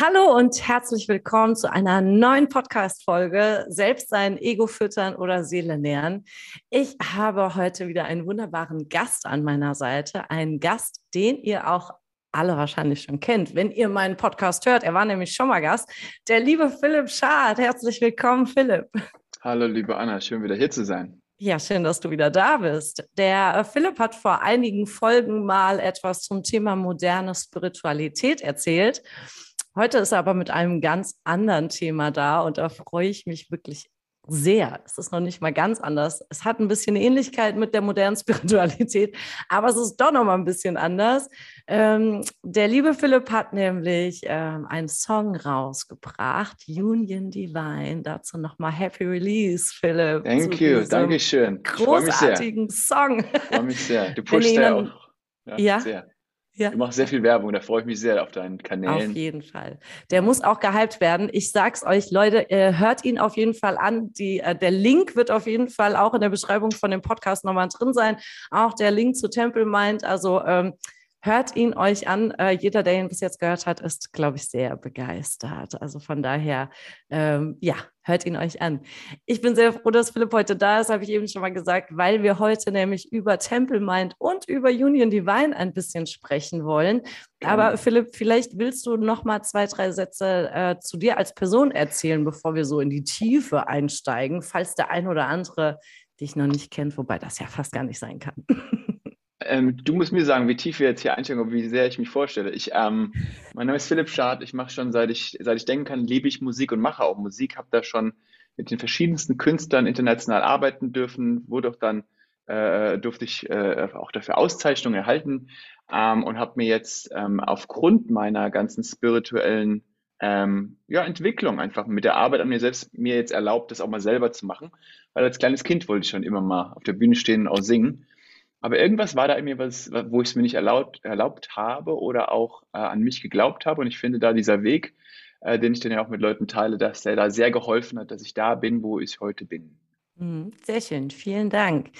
Hallo und herzlich willkommen zu einer neuen Podcast-Folge Selbst sein Ego füttern oder Seele nähren. Ich habe heute wieder einen wunderbaren Gast an meiner Seite. Einen Gast, den ihr auch alle wahrscheinlich schon kennt, wenn ihr meinen Podcast hört. Er war nämlich schon mal Gast. Der liebe Philipp Schad. Herzlich willkommen, Philipp. Hallo, liebe Anna. Schön wieder hier zu sein. Ja, schön, dass du wieder da bist. Der äh, Philipp hat vor einigen Folgen mal etwas zum Thema moderne Spiritualität erzählt. Heute ist er aber mit einem ganz anderen Thema da und da freue ich mich wirklich sehr. Es ist noch nicht mal ganz anders. Es hat ein bisschen Ähnlichkeit mit der modernen Spiritualität, aber es ist doch noch mal ein bisschen anders. Ähm, der liebe Philipp hat nämlich ähm, einen Song rausgebracht, Union Divine. Dazu noch mal Happy Release, Philipp. Thank you, danke schön. Großartigen Song. Ich freue mich sehr. Du pushst ja auch. Ja, ja, sehr. Ja. Du machst sehr viel Werbung, da freue ich mich sehr auf deinen Kanälen. Auf jeden Fall. Der muss auch gehypt werden. Ich sag's euch, Leute, äh, hört ihn auf jeden Fall an. Die, äh, der Link wird auf jeden Fall auch in der Beschreibung von dem Podcast nochmal drin sein. Auch der Link zu Temple Mind. Also ähm, hört ihn euch an. Äh, jeder, der ihn bis jetzt gehört hat, ist, glaube ich, sehr begeistert. Also von daher, ähm, ja, hört ihn euch an. Ich bin sehr froh, dass Philipp heute da ist, habe ich eben schon mal gesagt, weil wir heute nämlich über Temple Mind und über Union Divine ein bisschen sprechen wollen. Aber Philipp, vielleicht willst du noch mal zwei, drei Sätze äh, zu dir als Person erzählen, bevor wir so in die Tiefe einsteigen, falls der ein oder andere dich noch nicht kennt, wobei das ja fast gar nicht sein kann. Ähm, du musst mir sagen, wie tief wir jetzt hier einsteigen und wie sehr ich mich vorstelle. Ich, ähm, mein Name ist Philipp Schad. Ich mache schon, seit ich, seit ich denken kann, liebe ich Musik und mache auch Musik. Habe da schon mit den verschiedensten Künstlern international arbeiten dürfen. Wurde auch dann, äh, durfte ich äh, auch dafür Auszeichnungen erhalten ähm, und habe mir jetzt ähm, aufgrund meiner ganzen spirituellen ähm, ja, Entwicklung einfach mit der Arbeit an mir selbst mir jetzt erlaubt, das auch mal selber zu machen. Weil als kleines Kind wollte ich schon immer mal auf der Bühne stehen und auch singen. Aber irgendwas war da in mir, was, wo ich es mir nicht erlaubt, erlaubt habe oder auch äh, an mich geglaubt habe. Und ich finde da dieser Weg, äh, den ich dann ja auch mit Leuten teile, dass der da sehr geholfen hat, dass ich da bin, wo ich heute bin. Mhm, sehr schön, vielen Dank.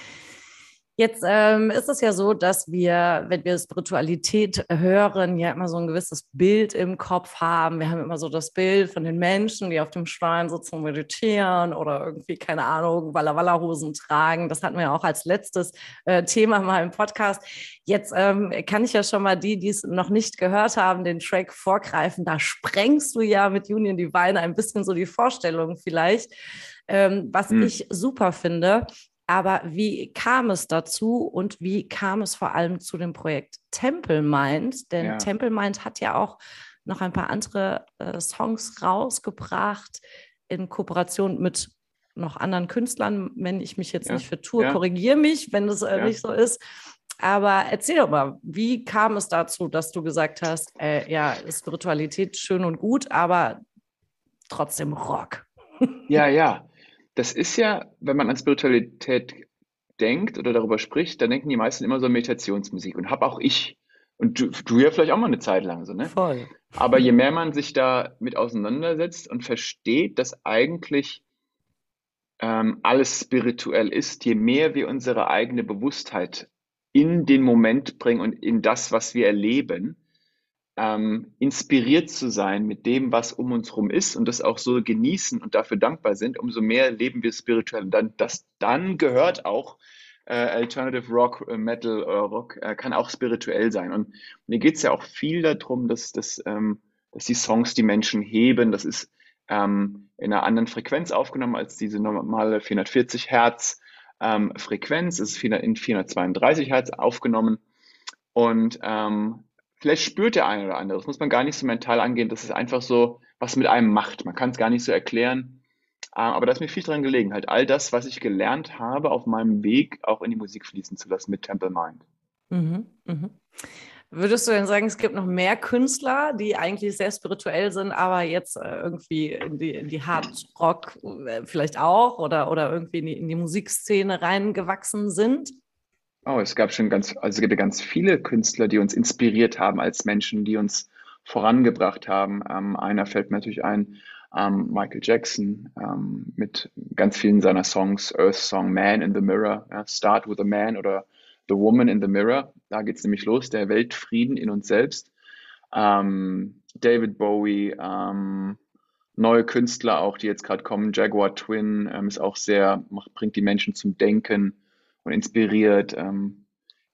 Jetzt ähm, ist es ja so, dass wir, wenn wir Spiritualität hören, ja immer so ein gewisses Bild im Kopf haben. Wir haben immer so das Bild von den Menschen, die auf dem Schrein sitzen und meditieren oder irgendwie, keine Ahnung, Walla Walla Hosen tragen. Das hatten wir ja auch als letztes äh, Thema mal im Podcast. Jetzt ähm, kann ich ja schon mal die, die es noch nicht gehört haben, den Track vorgreifen. Da sprengst du ja mit Union Divine ein bisschen so die Vorstellung vielleicht. Ähm, was hm. ich super finde. Aber wie kam es dazu und wie kam es vor allem zu dem Projekt Temple Mind? Denn ja. Temple Mind hat ja auch noch ein paar andere äh, Songs rausgebracht in Kooperation mit noch anderen Künstlern, wenn ich mich jetzt ja. nicht vertue, ja. korrigiere mich, wenn das äh, nicht so ist. Aber erzähl doch mal, wie kam es dazu, dass du gesagt hast, äh, ja, Spiritualität schön und gut, aber trotzdem Rock? Ja, ja das ist ja, wenn man an Spiritualität denkt oder darüber spricht, dann denken die meisten immer so an Meditationsmusik und habe auch ich. Und du, du ja vielleicht auch mal eine Zeit lang so, ne? Voll. Aber je mehr man sich da mit auseinandersetzt und versteht, dass eigentlich ähm, alles spirituell ist, je mehr wir unsere eigene Bewusstheit in den Moment bringen und in das, was wir erleben, ähm, inspiriert zu sein mit dem, was um uns herum ist und das auch so genießen und dafür dankbar sind, umso mehr leben wir spirituell. Und dann, das dann gehört auch äh, Alternative Rock, äh, Metal oder Rock, äh, kann auch spirituell sein. Und mir geht es ja auch viel darum, dass, dass, ähm, dass die Songs die Menschen heben. Das ist ähm, in einer anderen Frequenz aufgenommen als diese normale 440 Hertz ähm, Frequenz. Es ist in 432 Hertz aufgenommen. Und ähm, vielleicht spürt der eine oder andere. Das muss man gar nicht so mental angehen. Das ist einfach so, was mit einem macht. Man kann es gar nicht so erklären. Ah, aber da ist mir viel dran gelegen, halt all das, was ich gelernt habe, auf meinem Weg auch in die Musik fließen zu lassen mit Temple Mind. Mhm, mhm. Würdest du denn sagen, es gibt noch mehr Künstler, die eigentlich sehr spirituell sind, aber jetzt äh, irgendwie in die, in die Hard Rock äh, vielleicht auch oder, oder irgendwie in die, in die Musikszene reingewachsen sind? Oh, es gab schon ganz, also es gibt ganz viele Künstler, die uns inspiriert haben als Menschen, die uns vorangebracht haben. Ähm, einer fällt mir natürlich ein, ähm, Michael Jackson ähm, mit ganz vielen seiner Songs, Earth Song, Man in the Mirror, ja, Start with a Man oder The Woman in the Mirror. Da geht es nämlich los, der Weltfrieden in uns selbst. Ähm, David Bowie, ähm, neue Künstler auch, die jetzt gerade kommen. Jaguar Twin ähm, ist auch sehr, macht, bringt die Menschen zum Denken und inspiriert. Ähm,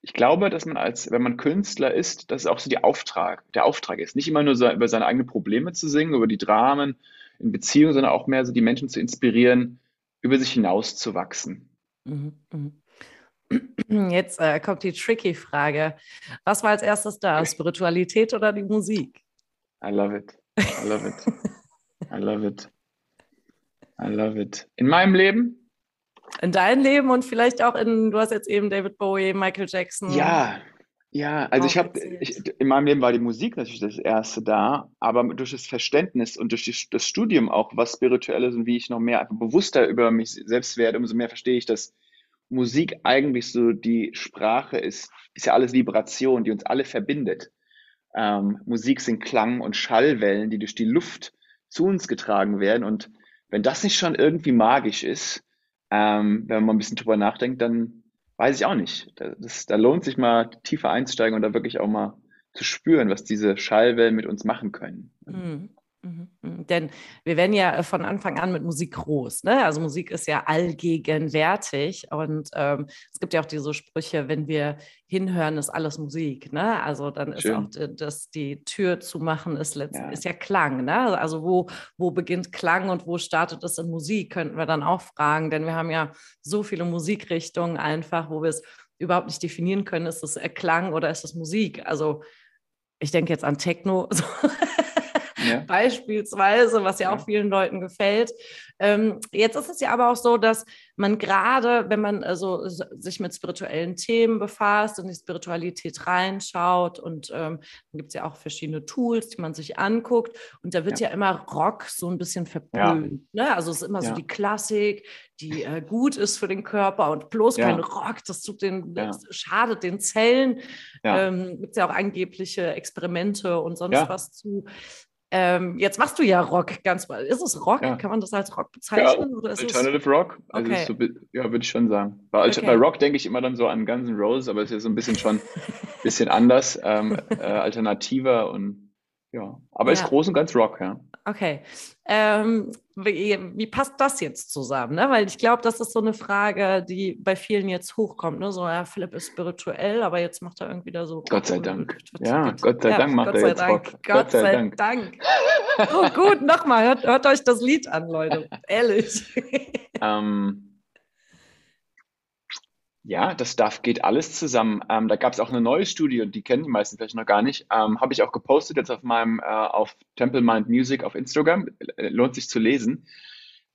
ich glaube, dass man als, wenn man Künstler ist, dass es auch so die Auftrag, der Auftrag ist. Nicht immer nur so, über seine eigenen Probleme zu singen, über die Dramen in Beziehungen, sondern auch mehr so die Menschen zu inspirieren, über sich hinaus zu wachsen. Mhm, mhm. Jetzt äh, kommt die tricky Frage. Was war als erstes da? Spiritualität oder die Musik? I love it. I love it. I love it. I love it. In meinem Leben? In deinem Lem und vielleicht auch in, du hast jetzt eben David Bowie, Michael Jackson. Ja, ja, also ich habe, in meinem Leben war die Musik natürlich das erste da, aber durch das Verständnis und durch die, das Studium auch, was spirituell ist und wie ich noch mehr einfach bewusster über mich selbst werde, umso mehr verstehe ich, dass Musik eigentlich so die Sprache ist, ist ja alles Vibration, die uns alle verbindet. Ähm, Musik sind Klang- und Schallwellen, die durch die Luft zu uns getragen werden. Und wenn das nicht schon irgendwie magisch ist, ähm, wenn man ein bisschen drüber nachdenkt, dann weiß ich auch nicht. Das, da lohnt sich mal tiefer einzusteigen und da wirklich auch mal zu spüren, was diese Schallwellen mit uns machen können. Mhm. Mhm, mhm. Denn wir werden ja äh, von Anfang an mit Musik groß. Ne? Also Musik ist ja allgegenwärtig. Und ähm, es gibt ja auch diese Sprüche, wenn wir hinhören, ist alles Musik. Ne? Also dann ist Schön. auch das, die Tür zu machen, ist, ja. ist ja Klang. Ne? Also wo, wo beginnt Klang und wo startet es in Musik, könnten wir dann auch fragen. Denn wir haben ja so viele Musikrichtungen einfach, wo wir es überhaupt nicht definieren können, ist es Klang oder ist es Musik? Also ich denke jetzt an Techno. ja. beispielsweise, was ja, ja, auch vielen Leuten gefällt. Ähm, jetzt ist es ja aber auch so, dass man gerade, wenn man also sich mit spirituellen Themen befasst und die Spiritualität reinschaut und ähm, dann gibt es ja auch verschiedene Tools, die man sich anguckt und da wird ja, ja immer Rock so ein bisschen verpönt. Ne? Also es ist immer so die Klassik, die äh, gut ist für den Körper und bloß kein Rock, das tut den, das schadet den Zellen. Ja. Ähm, gibt es ja auch angebliche Experimente und sonst was zu. Ähm, jetzt machst du ja Rock ganz mal. Ist es Rock? Ja. Kann man das als Rock bezeichnen? Ja, oder ist Alternative es... Rock. Also okay. so, ja, würde ich schon sagen. Bei, okay. bei Rock denke ich immer dann so an Guns N' Roses, aber es ist so ein bisschen schon ein bisschen anders, ähm, äh, alternativer und ja. Aber ja. ist groß und ganz Rock, ja. Okay. Ähm, wie, wie, passt das jetzt zusammen? Ne? Weil ich glaube, das ist so eine Frage, die bei vielen jetzt hochkommt. Ne? So, ja, Philipp ist spirituell, aber jetzt macht er irgendwie da so. Gott sei Dank. Ja, Gott sei Dank macht Gott er jetzt Dank. Rock. Gott, sei, Dank. Dank. Oh, gut, nochmal, hört, hört, euch das Lied an, Leute. Ehrlich. ähm, ja, das darf, geht alles zusammen. Ähm, da gab es auch eine neue Studie, die kennen die meisten vielleicht noch gar nicht. Ähm, Habe ich auch gepostet jetzt auf meinem, äh, auf Temple Mind Music auf Instagram. Äh, lohnt sich zu lesen.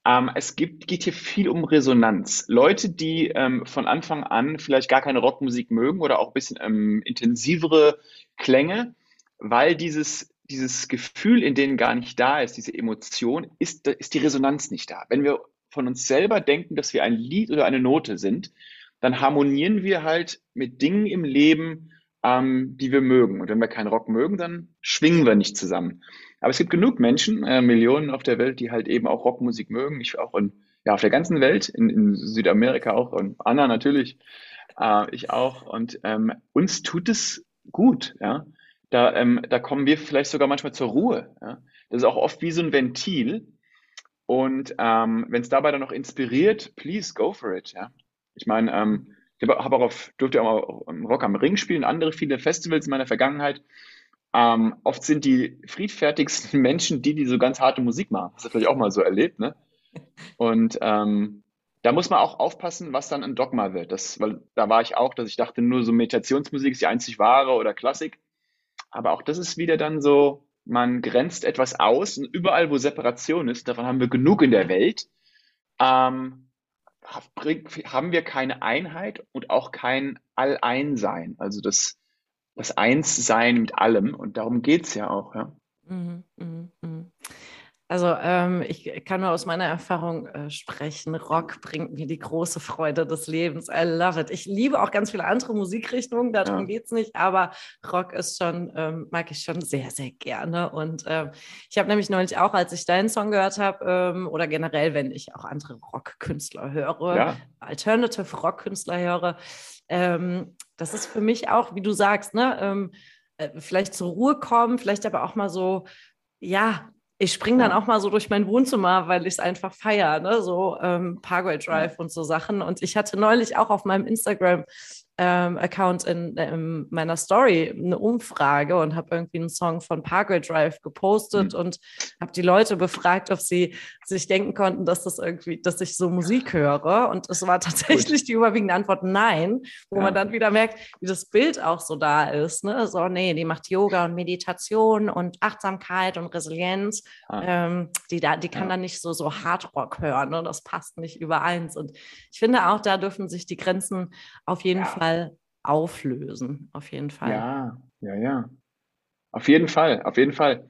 Ähm, es gibt, geht hier viel um Resonanz. Leute, die ähm, von Anfang an vielleicht gar keine Rockmusik mögen oder auch ein bisschen ähm, intensivere Klänge, weil dieses, dieses Gefühl in denen gar nicht da ist, diese Emotion, ist, ist die Resonanz nicht da. Wenn wir von uns selber denken, dass wir ein Lied oder eine Note sind, dann harmonieren wir halt mit Dingen im Leben, ähm, die wir mögen. Und wenn wir keinen Rock mögen, dann schwingen wir nicht zusammen. Aber es gibt genug Menschen, äh, Millionen auf der Welt, die halt eben auch Rockmusik mögen. Ich auch in, ja, auf der ganzen Welt, in, in Südamerika auch und Anna natürlich, äh, ich auch. Und ähm, uns tut es gut, ja. Da, ähm, da kommen wir vielleicht sogar manchmal zur Ruhe. Ja? Das ist auch oft wie so ein Ventil. Und ähm, wenn es dabei dann noch inspiriert, please go for it. Ja? Ich meine, ähm, ich habe auch auf, durfte auch mal Rock am Ring spielen, andere viele Festivals in meiner Vergangenheit. Ähm, oft sind die friedfertigsten Menschen die, die so ganz harte Musik machen. Das du vielleicht auch mal so erlebt, ne? Und ähm, da muss man auch aufpassen, was dann ein Dogma wird. Das, weil da war ich auch, dass ich dachte, nur so Meditationsmusik ist die einzig wahre oder Klassik. Aber auch das ist wieder dann so, man grenzt etwas aus und überall, wo Separation ist, davon haben wir genug in der Welt. Ähm, haben wir keine Einheit und auch kein Alleinsein, also das, das Einssein mit allem. Und darum geht es ja auch. Ja. Mhm, mh, mh. Also ähm, ich kann nur aus meiner Erfahrung äh, sprechen. Rock bringt mir die große Freude des Lebens. I love it. Ich liebe auch ganz viele andere Musikrichtungen, darum ja. geht es nicht, aber Rock ist schon, ähm, mag ich schon sehr, sehr gerne. Und ähm, ich habe nämlich neulich auch, als ich deinen Song gehört habe, ähm, oder generell, wenn ich auch andere Rockkünstler höre, ja. Alternative Rockkünstler höre, ähm, das ist für mich auch, wie du sagst, ne? Ähm, äh, vielleicht zur Ruhe kommen, vielleicht aber auch mal so, ja, ich springe dann auch mal so durch mein Wohnzimmer, weil ich es einfach feiere, ne? so ähm, Parkway Drive und so Sachen. Und ich hatte neulich auch auf meinem Instagram ähm, Account in, in, meiner Story eine Umfrage und habe irgendwie einen Song von Parkway Drive gepostet mhm. und habe die Leute befragt, ob sie sich denken konnten, dass das irgendwie, dass ich so Musik höre. Und es war tatsächlich Gut. die überwiegende Antwort nein, wo ja. man dann wieder merkt, wie das Bild auch so da ist. Ne? So, nee, die macht Yoga und Meditation und Achtsamkeit und Resilienz. Ah. Ähm, die, da, die kann ja. dann nicht so, so Hardrock hören. Ne? Das passt nicht übereins. Und ich finde auch, da dürfen sich die Grenzen auf jeden ja. Fall Fall auflösen. Auf jeden Fall. Ja, ja, ja. Auf jeden Fall, auf jeden Fall.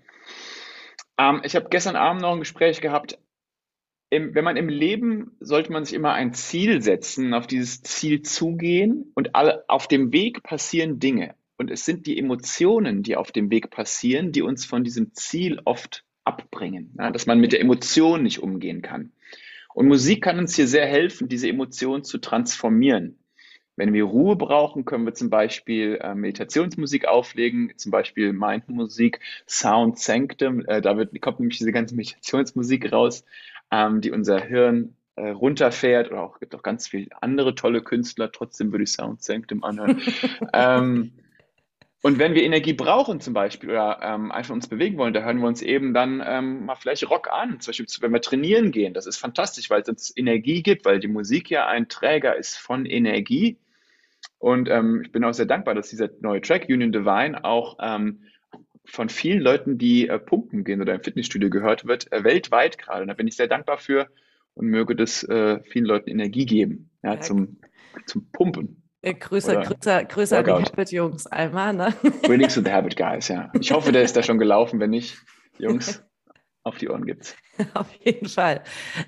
Ähm, ich habe gestern Abend noch ein Gespräch gehabt. Im, wenn man im Leben, sollte man sich immer ein Ziel setzen, auf dieses Ziel zugehen und alle, auf dem Weg passieren Dinge. Und es sind die Emotionen, die auf dem Weg passieren, die uns von diesem Ziel oft abbringen. Ja, dass man mit der Emotion nicht umgehen kann. Und Musik kann uns hier sehr helfen, diese Emotion zu transformieren. Wenn wir Ruhe brauchen, können wir zum Beispiel äh, Meditationsmusik auflegen, zum Beispiel Mindmusik, Sound Sanctum. Äh, da wird, kommt nämlich diese ganze Meditationsmusik raus, ähm, die unser Hirn äh, runterfährt. Oder auch gibt auch ganz viele andere tolle Künstler. Trotzdem würde ich Sound Sanctum anhören. ähm, und wenn wir Energie brauchen zum Beispiel oder ähm, einfach uns bewegen wollen, da hören wir uns eben dann ähm, mal vielleicht Rock an. Zum Beispiel, wenn wir trainieren gehen, das ist fantastisch, weil es uns Energie gibt, weil die Musik ja ein Träger ist von Energie. Und ähm, ich bin auch sehr dankbar, dass dieser neue Track Union Divine auch ähm, von vielen Leuten, die äh, pumpen gehen oder im Fitnessstudio gehört wird, äh, weltweit gerade. Und da bin ich sehr dankbar für und möge das äh, vielen Leuten Energie geben, ja, zum, zum Pumpen. Äh, größer, größer, größer die Habit-Jungs einmal, ne? Greetings to the Habit Guys, ja. Ich hoffe, der ist da schon gelaufen. Wenn nicht, Jungs, auf die Ohren gibt's. Auf jeden Fall.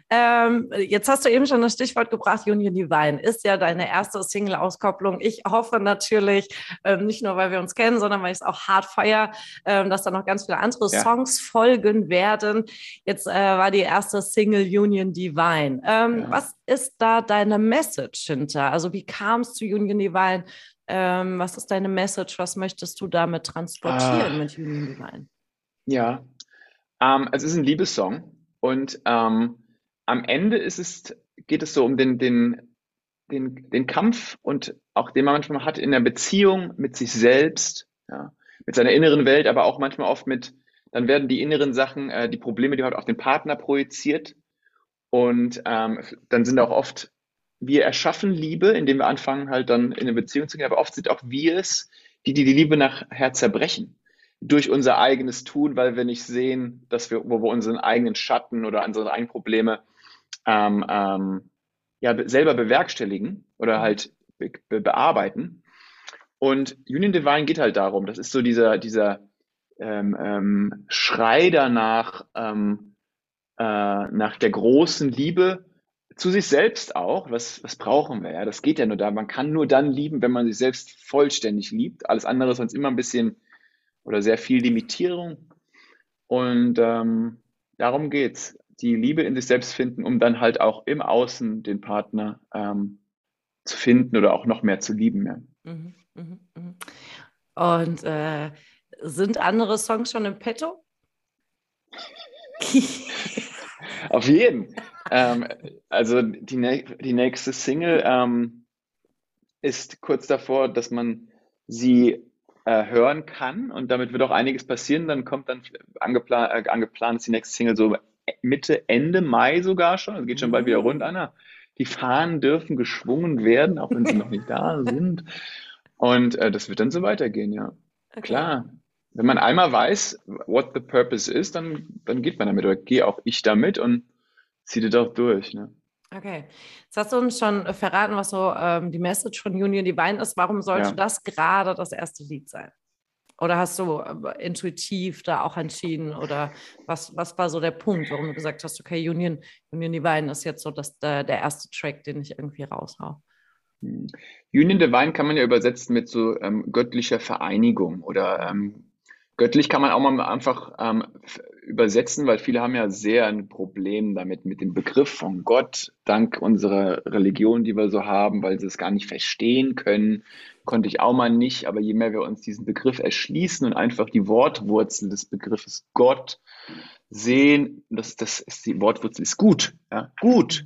Ähm, jetzt hast du eben schon das Stichwort gebracht, Union Divine ist ja deine erste Single-Auskopplung. Ich hoffe natürlich, ähm, nicht nur, weil wir uns kennen, sondern weil ich es auch hart feiere, ähm, dass da noch ganz viele andere ja. Songs folgen werden. Jetzt äh, war die erste Single Union Divine. Ähm, ja. Was ist da deine Message hinter? Also wie kam es zu Union Divine? Ähm, was ist deine Message? Was möchtest du damit transportieren ah. mit Union Divine? Ja, ähm, es ist ein Liebessong und ähm, am Ende ist es, geht es so um den, den, den, den Kampf und auch den man manchmal hat in der Beziehung mit sich selbst, ja, mit seiner inneren Welt, aber auch manchmal oft mit, dann werden die inneren Sachen, äh, die Probleme, die man hat, auf den Partner projiziert. Und ähm, dann sind auch oft, wir erschaffen Liebe, indem wir anfangen, halt dann in eine Beziehung zu gehen, aber oft sind auch wir es, die die, die Liebe nachher zerbrechen durch unser eigenes Tun, weil wir nicht sehen, dass wir, wo wir unseren eigenen Schatten oder unsere eigenen Probleme ähm, ähm, ja, selber bewerkstelligen oder halt be be bearbeiten. Und Union Divine geht halt darum, das ist so dieser, dieser ähm, ähm, Schrei danach, ähm, äh, nach der großen Liebe zu sich selbst auch. Was, was brauchen wir? Ja, das geht ja nur da. Man kann nur dann lieben, wenn man sich selbst vollständig liebt. Alles andere ist sonst immer ein bisschen oder sehr viel Limitierung. Und ähm, darum es, Die Liebe in sich selbst finden, um dann halt auch im Außen den Partner ähm, zu finden oder auch noch mehr zu lieben. Ja. Mhm, mh, mh. Und äh, sind andere Songs schon im Petto? Auf jeden. ähm, also die, die nächste Single ähm, ist kurz davor, dass man sie hören kann. Und damit wird auch einiges passieren. Dann kommt dann angeplant, äh, angeplant ist die nächste Single so Mitte, Ende Mai sogar schon. Es geht schon bald wieder rund, Anna. Die Fahnen dürfen geschwungen werden, auch wenn sie noch nicht da sind. Und äh, das wird dann so weitergehen, ja. Okay. Klar. Wenn man einmal weiß, what the purpose ist, dann, dann geht man damit. Oder gehe auch ich damit und ziehe das auch durch. Ne? Okay, jetzt hast du uns schon verraten, was so ähm, die Message von Union Divine ist. Warum sollte ja. das gerade das erste Lied sein? Oder hast du äh, intuitiv da auch entschieden? Oder was, was war so der Punkt, warum du gesagt hast, okay, Union, Union Divine ist jetzt so das, der, der erste Track, den ich irgendwie raushau? Hm. Union Divine kann man ja übersetzen mit so ähm, göttlicher Vereinigung oder ähm, göttlich kann man auch mal einfach ähm, übersetzen, weil viele haben ja sehr ein Problem damit, mit dem Begriff von Gott, dank unserer Religion, die wir so haben, weil sie es gar nicht verstehen können. Konnte ich auch mal nicht, aber je mehr wir uns diesen Begriff erschließen und einfach die Wortwurzel des Begriffes Gott sehen, das, das ist die Wortwurzel ist gut, ja, gut.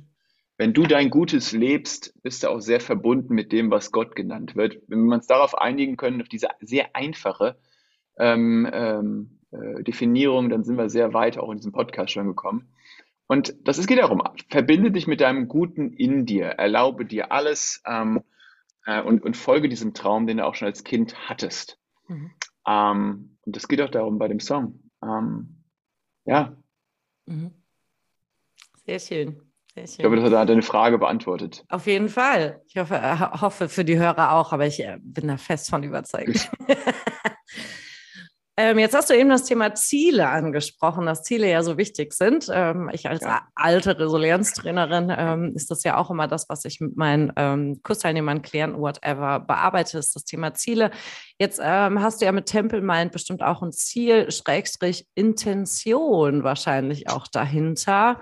Wenn du dein Gutes lebst, bist du auch sehr verbunden mit dem, was Gott genannt wird. Wenn wir uns darauf einigen können, auf diese sehr einfache ähm, ähm, äh, Definierung, dann sind wir sehr weit auch in diesem Podcast schon gekommen. Und das es geht darum, verbinde dich mit deinem Guten in dir, erlaube dir alles ähm, äh, und, und folge diesem Traum, den du auch schon als Kind hattest. Mhm. Ähm, und das geht auch darum bei dem Song. Ähm, ja. Mhm. Sehr schön. Ich glaube, das hat deine Frage beantwortet. Auf jeden Fall. Ich hoffe, äh, hoffe für die Hörer auch, aber ich äh, bin da fest von überzeugt. Ähm, jetzt hast du eben das Thema Ziele angesprochen, dass Ziele ja so wichtig sind. Ähm, ich als ja. alte Resilienztrainerin ähm, ist das ja auch immer das, was ich mit meinen ähm, Kursteilnehmern, Klienten, whatever bearbeite, ist das Thema Ziele. Jetzt ähm, hast du ja mit Temple Mind bestimmt auch ein Ziel, Schrägstrich Intention wahrscheinlich auch dahinter.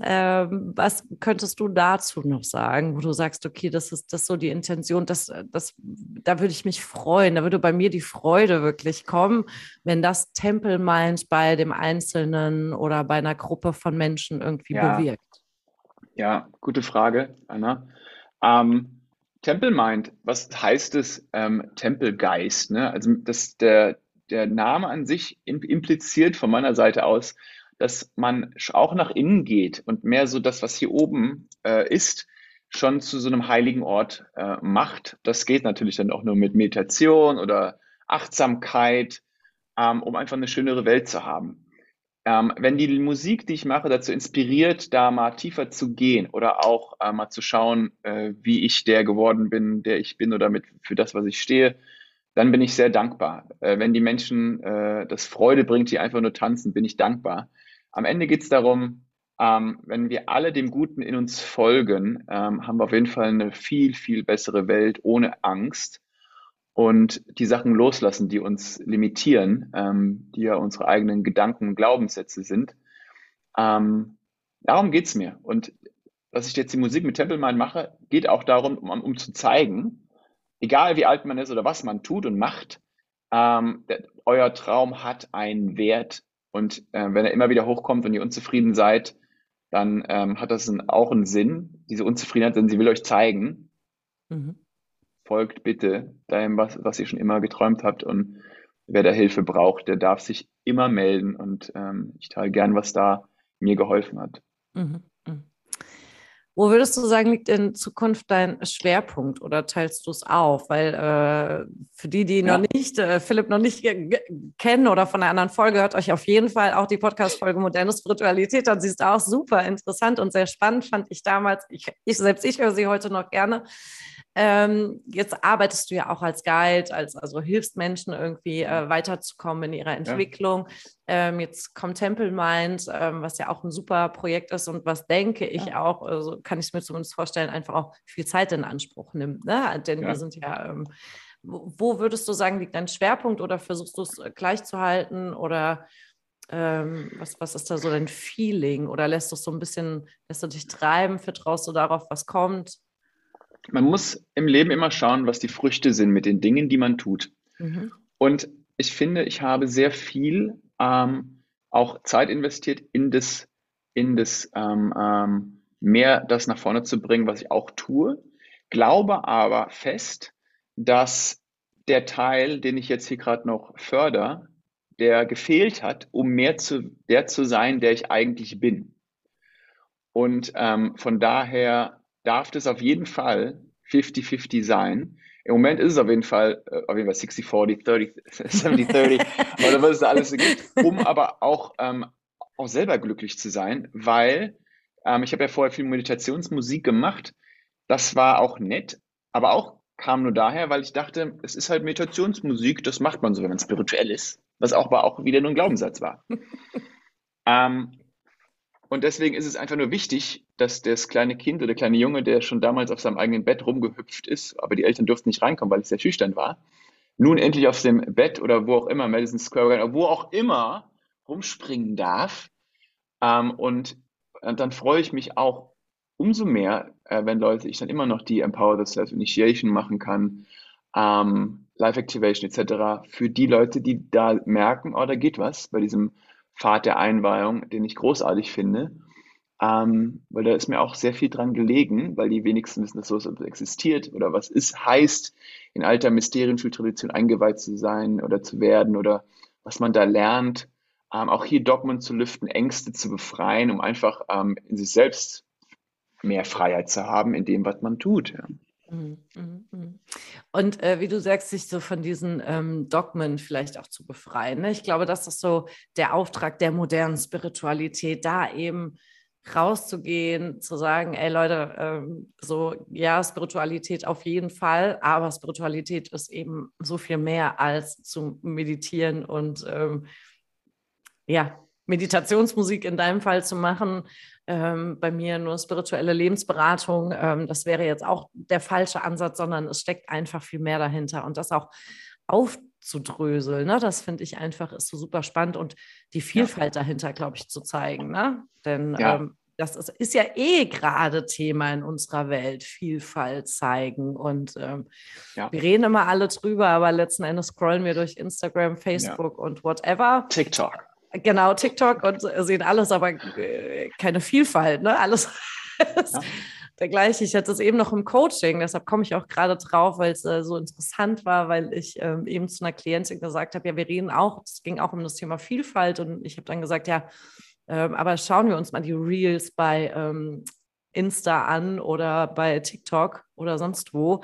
Ähm, was könntest du dazu noch sagen, wo du sagst, okay, das ist das so die Intention, das, das, da würde ich mich freuen, da würde bei mir die Freude wirklich kommen, wenn das Temple Mind bei dem Einzelnen oder bei einer Gruppe von Menschen irgendwie ja. bewirkt. Ja, gute Frage, Anna. Ähm, Temple Mind, was heißt es, ähm, Tempelgeist? Ne? Also das, der, der Name an sich impliziert von meiner Seite aus, dass man auch nach innen geht und mehr so das, was hier oben äh, ist, schon zu so einem heiligen Ort äh, macht. Das geht natürlich dann auch nur mit Meditation oder Achtsamkeit, ähm, um einfach eine schönere Welt zu haben. Ähm, wenn die Musik, die ich mache, dazu inspiriert, da mal tiefer zu gehen oder auch äh, mal zu schauen, äh, wie ich der geworden bin, der ich bin oder mit für das, was ich stehe, dann bin ich sehr dankbar. Äh, wenn die Menschen äh, das Freude bringt, die einfach nur tanzen, bin ich dankbar. Am Ende geht es darum, ähm, wenn wir alle dem Guten in uns folgen, ähm, haben wir auf jeden Fall eine viel, viel bessere Welt ohne Angst und die Sachen loslassen, die uns limitieren, ähm, die ja unsere eigenen Gedanken und Glaubenssätze sind. Ähm, darum geht's mir. Und dass ich jetzt die Musik mit Tempelmann mache, geht auch darum, um, um zu zeigen, egal wie alt man ist oder was man tut und macht, ähm, der, euer Traum hat einen Wert und äh, wenn er immer wieder hochkommt und ihr unzufrieden seid, dann ähm, hat das ein, auch einen Sinn, diese Unzufriedenheit, denn sie will euch zeigen, mhm. folgt bitte dem, was, was ihr schon immer geträumt habt und wer da Hilfe braucht, der darf sich immer melden und ähm, ich teile gern, was da mir geholfen hat. Mhm. Wo würdest du sagen, liegt in Zukunft dein Schwerpunkt oder teilst du es auf? Weil äh, für die, die ja. noch nicht, äh, Philipp noch nicht kennen oder von einer anderen Folge, hört euch auf jeden Fall auch die Podcast-Folge Moderne Spiritualität an. Sie ist auch super interessant und sehr spannend, fand ich damals. Ich, ich selbst, ich höre sie heute noch gerne. Ähm, jetzt arbeitest du ja auch als Guide, als also hilfst Menschen irgendwie äh, weiterzukommen in ihrer Entwicklung. Ja. Ähm, jetzt kommt Temple Mind, ähm, was ja auch ein super Projekt ist und was denke ich ja. auch, also kann ich mir zumindest vorstellen, einfach auch viel Zeit in Anspruch nimmt. Ne? Denn ja. wir sind ja, ähm, wo würdest du sagen, liegt dein Schwerpunkt oder versuchst du es äh, gleich zu halten oder ähm, was, was ist da so dein Feeling? Oder lässt du es so ein bisschen, lässt du dich treiben, vertraust du darauf, was kommt? Man muss im Leben immer schauen, was die Früchte sind mit den Dingen, die man tut. Mhm. Und ich finde, ich habe sehr viel ähm, auch Zeit investiert in das, in das ähm, ähm, mehr das nach vorne zu bringen, was ich auch tue. Glaube aber fest, dass der Teil, den ich jetzt hier gerade noch fördere, der gefehlt hat, um mehr zu der zu sein, der ich eigentlich bin. Und ähm, von daher darf das auf jeden Fall 50-50 sein. Im Moment ist es auf jeden Fall, äh, auf jeden Fall 60, 40, 30, 70, 30, oder was es da alles so gibt, um aber auch, ähm, auch selber glücklich zu sein, weil ähm, ich habe ja vorher viel Meditationsmusik gemacht. Das war auch nett, aber auch kam nur daher, weil ich dachte, es ist halt Meditationsmusik, das macht man so, wenn man spirituell ist. Was auch, aber auch wieder nur ein Glaubenssatz war. ähm, und deswegen ist es einfach nur wichtig, dass das kleine Kind oder der kleine Junge, der schon damals auf seinem eigenen Bett rumgehüpft ist, aber die Eltern durften nicht reinkommen, weil es sehr schüchtern war, nun endlich auf dem Bett oder wo auch immer, Madison Square Garden, wo auch immer rumspringen darf. Ähm, und, und dann freue ich mich auch umso mehr, äh, wenn Leute, ich dann immer noch die Empower the Self Initiation machen kann, ähm, Live Activation etc. für die Leute, die da merken, oh, da geht was bei diesem Pfad der Einweihung, den ich großartig finde. Ähm, weil da ist mir auch sehr viel dran gelegen, weil die wenigsten wissen, dass sowas existiert oder was ist, heißt, in alter Mysterienschultradition eingeweiht zu sein oder zu werden oder was man da lernt. Ähm, auch hier Dogmen zu lüften, Ängste zu befreien, um einfach ähm, in sich selbst mehr Freiheit zu haben in dem, was man tut. Ja. Mhm, mhm, mhm. Und äh, wie du sagst, sich so von diesen ähm, Dogmen vielleicht auch zu befreien. Ne? Ich glaube, das ist so der Auftrag der modernen Spiritualität, da eben rauszugehen, zu sagen, ey Leute, ähm, so ja, Spiritualität auf jeden Fall, aber Spiritualität ist eben so viel mehr als zu meditieren und ähm, ja, Meditationsmusik in deinem Fall zu machen, ähm, bei mir nur spirituelle Lebensberatung. Ähm, das wäre jetzt auch der falsche Ansatz, sondern es steckt einfach viel mehr dahinter und das auch aufzudröseln. Ne? Das finde ich einfach ist so super spannend und die Vielfalt ja. dahinter, glaube ich, zu zeigen. Ne? Denn ja. ähm, das ist, ist, ja eh gerade Thema in unserer Welt, Vielfalt zeigen. Und ähm, ja. wir reden immer alle drüber, aber letzten Endes scrollen wir durch Instagram, Facebook ja. und whatever. TikTok. Genau, TikTok und sehen alles, aber äh, keine Vielfalt, ne? Alles ja. dergleiche. Ich hatte es eben noch im Coaching, deshalb komme ich auch gerade drauf, weil es äh, so interessant war, weil ich ähm, eben zu einer Klientin gesagt habe, ja, wir reden auch, es ging auch um das Thema Vielfalt und ich habe dann gesagt, ja, ähm, aber schauen wir uns mal die Reels bei ähm, Insta an oder bei TikTok oder sonst wo.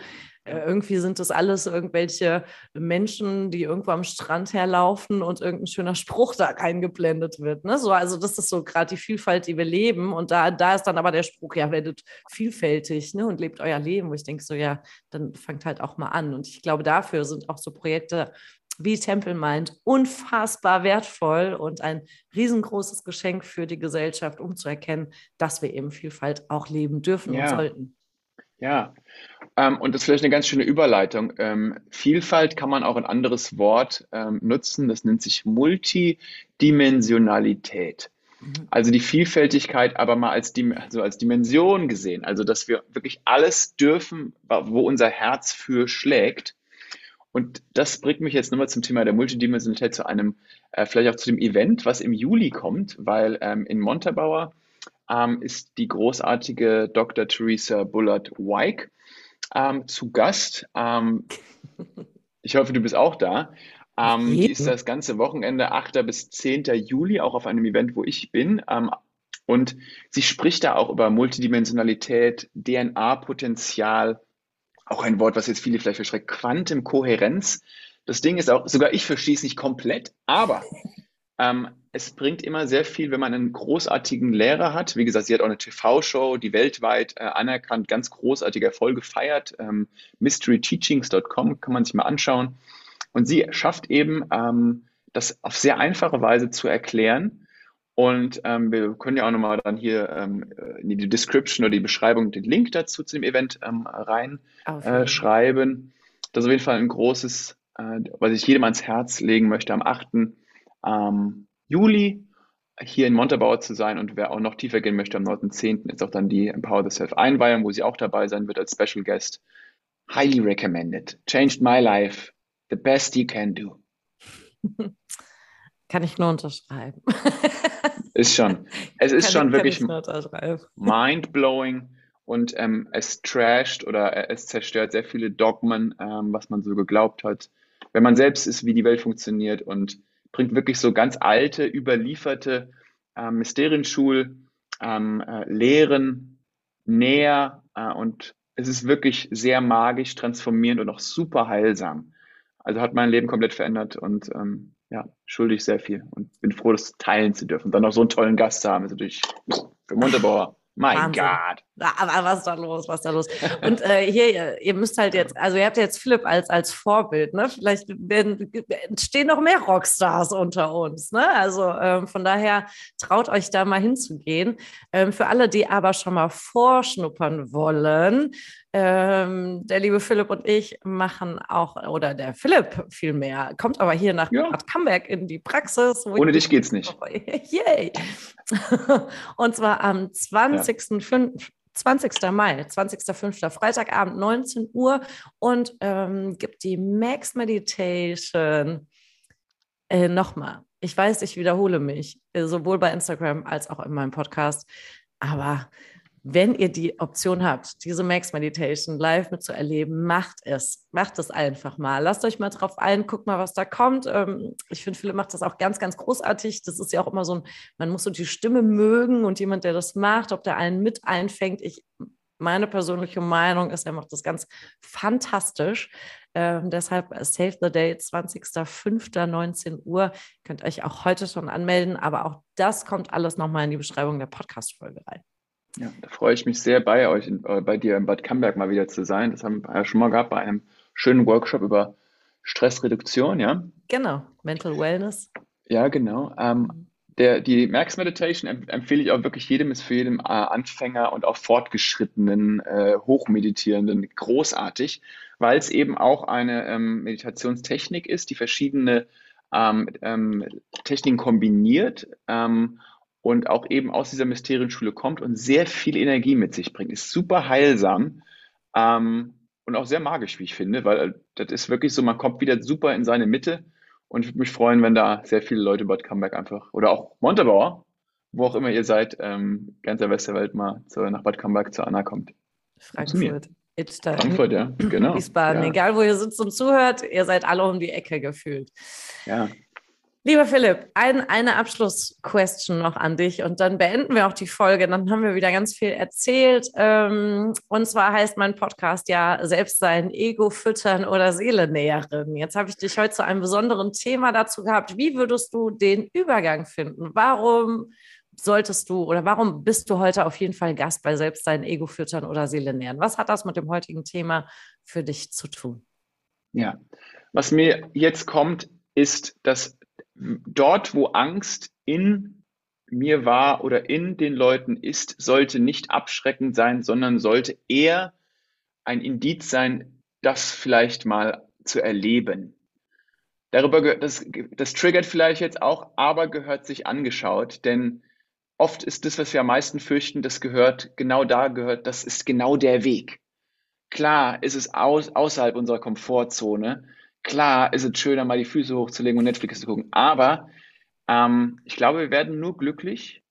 Äh, irgendwie sind das alles irgendwelche Menschen, die irgendwo am Strand herlaufen und irgendein schöner Spruch da eingeblendet wird. Ne? So, also das ist so gerade die Vielfalt, die wir leben. Und da, da ist dann aber der Spruch, ja, werdet vielfältig ne? und lebt euer Leben, wo ich denke so, ja, dann fangt halt auch mal an. Und ich glaube, dafür sind auch so Projekte wie Temple Mind unfassbar wertvoll und ein riesengroßes Geschenk für die Gesellschaft, um zu erkennen, dass wir eben Vielfalt auch leben dürfen ja. und sollten. Ja, ähm, und das ist vielleicht eine ganz schöne Überleitung. Ähm, Vielfalt kann man auch ein anderes Wort ähm, nutzen, das nennt sich Multidimensionalität. Mhm. Also die Vielfältigkeit aber mal als, also als Dimension gesehen. Also dass wir wirklich alles dürfen, wo unser Herz für schlägt. Und das bringt mich jetzt nochmal zum Thema der Multidimensionalität zu einem, äh, vielleicht auch zu dem Event, was im Juli kommt, weil ähm, in Montabaur ähm, ist die großartige Dr. Theresa Bullard-Wyke ähm, zu Gast. Ähm, ich hoffe, du bist auch da. Ähm, die ist das ganze Wochenende, 8. bis 10. Juli, auch auf einem Event, wo ich bin. Ähm, und sie spricht da auch über Multidimensionalität, DNA-Potenzial, auch ein Wort, was jetzt viele vielleicht verschreckt, Quantenkohärenz. Das Ding ist auch, sogar ich verstehe es nicht komplett, aber ähm, es bringt immer sehr viel, wenn man einen großartigen Lehrer hat. Wie gesagt, sie hat auch eine TV-Show, die weltweit äh, anerkannt, ganz großartige Erfolge feiert. Ähm, mysteryteachings.com kann man sich mal anschauen. Und sie schafft eben, ähm, das auf sehr einfache Weise zu erklären. Und ähm, wir können ja auch nochmal dann hier ähm, in die Description oder die Beschreibung den Link dazu zu dem Event ähm, reinschreiben. Äh, das ist auf jeden Fall ein großes, äh, was ich jedem ans Herz legen möchte am 8 ähm, Juli hier in Montabaur zu sein und wer auch noch tiefer gehen möchte, am 9.10. ist auch dann die Empower the Self Einweihung, wo sie auch dabei sein wird als Special Guest. Highly recommended. Changed my life. The best you can do. Kann ich nur unterschreiben. ist schon. Es ist kann schon wirklich mind-blowing und ähm, es trasht oder es zerstört sehr viele Dogmen, ähm, was man so geglaubt hat. Wenn man selbst ist, wie die Welt funktioniert und bringt wirklich so ganz alte, überlieferte äh, Mysterienschul-Lehren ähm, äh, näher äh, und es ist wirklich sehr magisch, transformierend und auch super heilsam. Also hat mein Leben komplett verändert und ähm, ja, schuldig sehr viel und bin froh, das teilen zu dürfen. Dann noch so einen tollen Gast zu haben, ist natürlich für Montabaur mein Gott. Aber was ist da los? Was ist da los? Und äh, hier, ihr müsst halt jetzt, also ihr habt jetzt Philipp als, als Vorbild, ne? Vielleicht werden, entstehen noch mehr Rockstars unter uns, ne? Also ähm, von daher traut euch da mal hinzugehen. Ähm, für alle, die aber schon mal vorschnuppern wollen, Ähm, der liebe Philipp und ich machen auch, oder der Philipp vielmehr, kommt aber hier nach ja. Camberg in die Praxis. Ohne dich geht's nicht. Yay! und zwar am 20.05. Ja. 20. Mai, 20.05. Freitagabend, 19 Uhr und ähm, gibt die Max Meditation. Äh, Nochmal, ich weiß, ich wiederhole mich, äh, sowohl bei Instagram als auch in meinem Podcast, aber wenn ihr die Option habt, diese Max Meditation live mitzuerleben, macht es. Macht es einfach mal. Lasst euch mal drauf ein, guckt mal, was da kommt. Ähm, ich finde, Philipp macht das auch ganz, ganz großartig. Das ist ja auch immer so ein, man muss so die Stimme mögen und jemand, der das macht, ob der einen mit einfängt. Ich, meine persönliche Meinung ist, er macht das ganz fantastisch. Ähm, deshalb Save the Date, 20.05.19 Uhr. Könnt euch auch heute schon anmelden, aber auch das kommt alles nochmal in die Beschreibung der Podcast-Folge rein. Ja, da freue ich mich sehr, bei euch, äh, bei dir in Bad Camberg mal wieder zu sein. Das haben wir ja schon mal gehabt bei einem schönen Workshop über Stressreduktion, ja? Genau, Mental Wellness. Ja, genau. Ähm, der, die Max Meditation empfehle ich auch wirklich jedem, ist für jeden äh, Anfänger und auch fortgeschrittenen, äh, Hochmeditierenden großartig, weil es eben auch eine ähm, Meditationstechnik ist, die verschiedene ähm, ähm, Techniken kombiniert ähm, und auch eben aus dieser Mysterienschule kommt und sehr viel Energie mit sich bringt. Ist super heilsam ähm, und auch sehr magisch, wie ich finde, weil äh, das ist wirklich so, man kommt wieder super in seine Mitte und ich würde mich freuen, wenn da sehr viele Leute Bad Comeback einfach oder auch Montabaur, wo auch immer ihr seid, ähm, ganz der Westerwelt mal zu, nach Bad Comeback zu Anna kommt. Frankfurt. Frankfurt, ja, genau. Wiesbaden, ja. egal wo ihr sitzt und zuhört, ihr seid alle um die Ecke gefühlt. Ja. Lieber Philipp, ein, eine Abschlussquestion noch an dich und dann beenden wir auch die Folge. Dann haben wir wieder ganz viel erzählt. Ähm, und zwar heißt mein Podcast ja selbst sein Ego füttern oder Seele nähren. Jetzt habe ich dich heute zu einem besonderen Thema dazu gehabt. Wie würdest du den Übergang finden? Warum solltest du oder warum bist du heute auf jeden Fall Gast bei selbst sein Ego füttern oder Seele nähren? Was hat das mit dem heutigen Thema für dich zu tun? Ja, was mir jetzt kommt, ist, dass dort, wo Angst in mir war oder in den Leuten ist, sollte nicht abschreckend sein, sondern sollte eher ein Indiz sein, das vielleicht mal zu erleben. Darüber, das, das triggert vielleicht jetzt auch, aber gehört sich angeschaut, denn oft ist das, was wir am meisten fürchten, das gehört, genau da gehört, das ist genau der Weg. Klar ist es aus, außerhalb unserer Komfortzone, Klar ist es schöner, mal die Füße hochzulegen und Netflix zu gucken, aber ähm, ich glaube, wir werden nur glücklich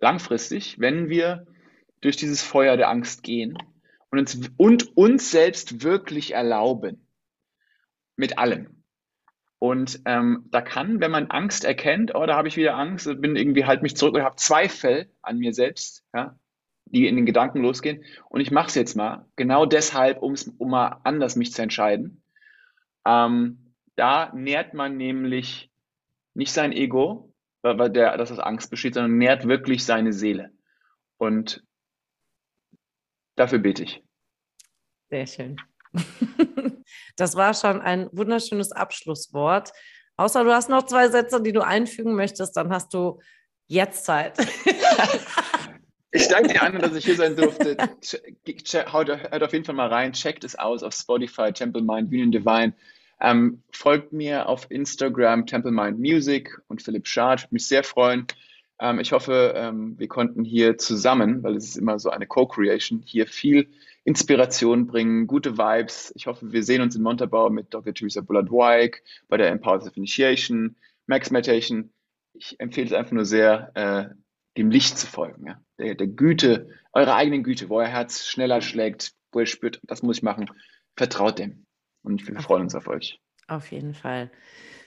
langfristig, wenn wir durch dieses Feuer der Angst gehen und uns, und uns selbst wirklich erlauben. Mit allem. Und ähm, da kann, wenn man Angst erkennt, oh, da habe ich wieder Angst, bin irgendwie halt mich zurück oder habe Zweifel an mir selbst, ja, die in den Gedanken losgehen. Und ich mache es jetzt mal, genau deshalb, um mal anders mich zu entscheiden. Ähm, da nährt man nämlich nicht sein Ego, weil der, das aus Angst besteht, sondern nährt wirklich seine Seele. Und dafür bete ich. Sehr schön. Das war schon ein wunderschönes Abschlusswort. Außer du hast noch zwei Sätze, die du einfügen möchtest, dann hast du jetzt Zeit. Ich danke dir, Anne, dass ich hier sein durfte. Hört auf jeden Fall mal rein, checkt es aus auf Spotify, Temple Mind, Union Divine. Ähm, folgt mir auf Instagram Temple Mind Music und Philipp Schad. Würde mich sehr freuen. Ähm, ich hoffe, ähm, wir konnten hier zusammen, weil es ist immer so eine Co-Creation, hier viel Inspiration bringen, gute Vibes. Ich hoffe, wir sehen uns in Montabaur mit Dr. Teresa Bullard-Wyke bei der Empowered Initiation, Max Meditation. Ich empfehle es einfach nur sehr, äh, dem Licht zu folgen, ja? der, der Güte, eurer eigenen Güte, wo euer Herz schneller schlägt, wo ihr spürt, das muss ich machen. Vertraut dem. Und wir freuen uns auf euch. Auf jeden Fall.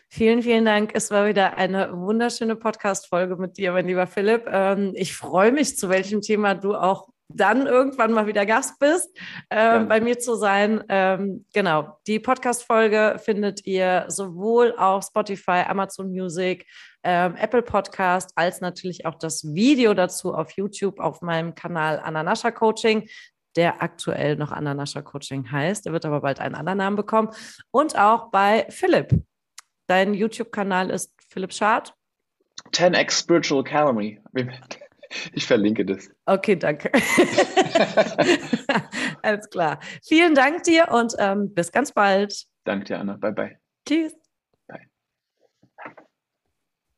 Vielen, vielen Dank. Es war wieder eine wunderschöne Podcast-Folge mit dir, mein lieber Philipp. Ähm, ich freue mich, zu welchem Thema du auch dann irgendwann mal wieder Gast bist, äh, ja. bei mir zu sein. Ähm, genau, die Podcast-Folge findet ihr sowohl auf Spotify, Amazon Music, ähm, Apple Podcast, als natürlich auch das Video dazu auf YouTube auf meinem Kanal Ananascha Coaching der aktuell noch Ananascha Coaching heißt. Er wird aber bald einen anderen Namen bekommen. Und auch bei Philipp. Dein YouTube-Kanal ist Philipp Schad. 10x Spiritual Academy. Ich verlinke das. Okay, danke. Alles klar. Vielen Dank dir und ähm, bis ganz bald. Danke dir, Anna. Bye, bye. Tschüss.